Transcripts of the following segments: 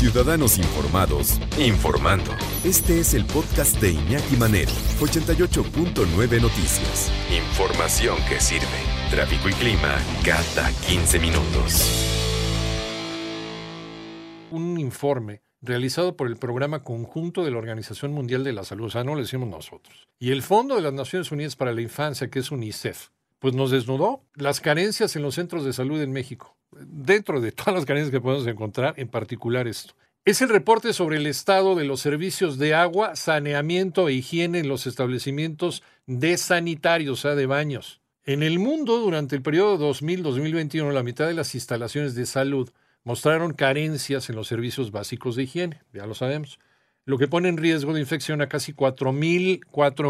Ciudadanos Informados, informando. Este es el podcast de Iñaki Manero, 88.9 Noticias. Información que sirve. Tráfico y clima cada 15 minutos. Un informe realizado por el Programa Conjunto de la Organización Mundial de la Salud, o sea, no lo decimos nosotros, y el Fondo de las Naciones Unidas para la Infancia, que es UNICEF, pues nos desnudó las carencias en los centros de salud en México dentro de todas las carencias que podemos encontrar, en particular esto. Es el reporte sobre el estado de los servicios de agua, saneamiento e higiene en los establecimientos de sanitarios, o sea, de baños. En el mundo, durante el periodo 2000-2021, la mitad de las instalaciones de salud mostraron carencias en los servicios básicos de higiene, ya lo sabemos, lo que pone en riesgo de infección a casi 4 mil,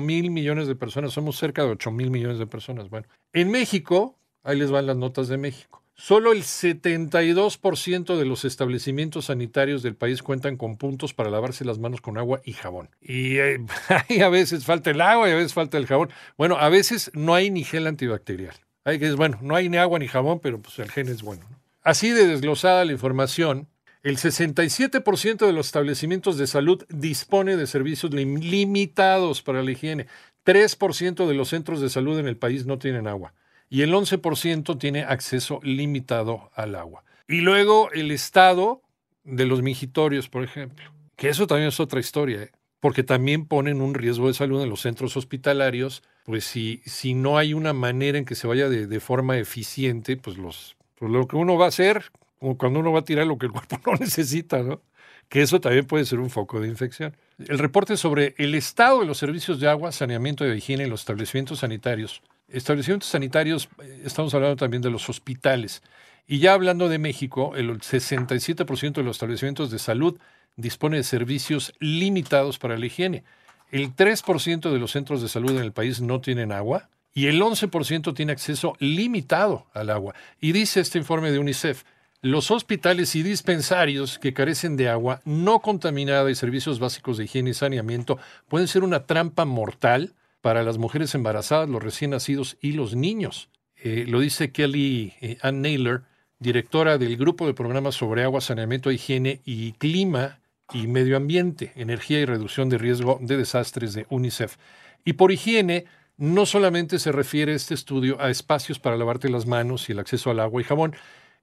mil millones de personas, somos cerca de 8 mil millones de personas. Bueno, en México, ahí les van las notas de México. Solo el 72% de los establecimientos sanitarios del país cuentan con puntos para lavarse las manos con agua y jabón. Y eh, a veces falta el agua y a veces falta el jabón. Bueno, a veces no hay ni gel antibacterial. Hay que bueno, no hay ni agua ni jabón, pero pues el gen es bueno. Así de desglosada la información, el 67% de los establecimientos de salud dispone de servicios limitados para la higiene. 3% de los centros de salud en el país no tienen agua y el 11% tiene acceso limitado al agua. Y luego el estado de los mingitorios, por ejemplo, que eso también es otra historia, ¿eh? porque también ponen un riesgo de salud en los centros hospitalarios, pues si, si no hay una manera en que se vaya de, forma eficiente, pues, los, pues lo que uno va a hacer, cuando uno va a tirar lo que el cuerpo no necesita, que eso también puede ser un foco de infección. El reporte sobre el estado de los servicios de agua, saneamiento y higiene en los establecimientos sanitarios establecimientos sanitarios, eh, estamos hablando también de los hospitales. Y ya hablando de México, el 67% de los establecimientos de salud dispone de servicios limitados para la higiene. El 3% de los centros de salud en el país no tienen agua y el 11% tiene acceso limitado al agua. Y dice este informe de UNICEF, los hospitales y dispensarios que carecen de agua no contaminada y servicios básicos de higiene y saneamiento pueden ser una trampa mortal para las mujeres embarazadas, los recién nacidos y los niños. Eh, lo dice Kelly eh, Ann Naylor, directora del Grupo de Programas sobre Agua, Saneamiento, Higiene y Clima y Medio Ambiente, Energía y Reducción de Riesgo de Desastres de UNICEF. Y por higiene, no solamente se refiere este estudio a espacios para lavarte las manos y el acceso al agua y jabón.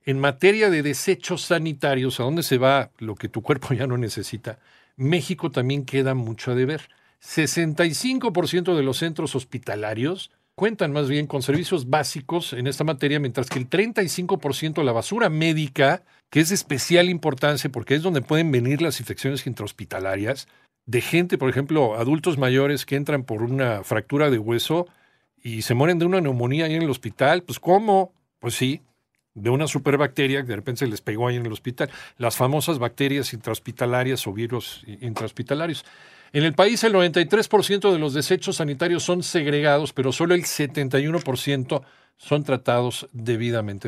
En materia de desechos sanitarios, a dónde se va lo que tu cuerpo ya no necesita, México también queda mucho a deber. 65% de los centros hospitalarios cuentan más bien con servicios básicos en esta materia, mientras que el 35% de la basura médica, que es de especial importancia porque es donde pueden venir las infecciones intrahospitalarias, de gente, por ejemplo, adultos mayores que entran por una fractura de hueso y se mueren de una neumonía ahí en el hospital, pues ¿cómo? Pues sí, de una superbacteria que de repente se les pegó ahí en el hospital, las famosas bacterias intrahospitalarias o virus intrahospitalarios. En el país el 93% de los desechos sanitarios son segregados, pero solo el 71% son tratados debidamente.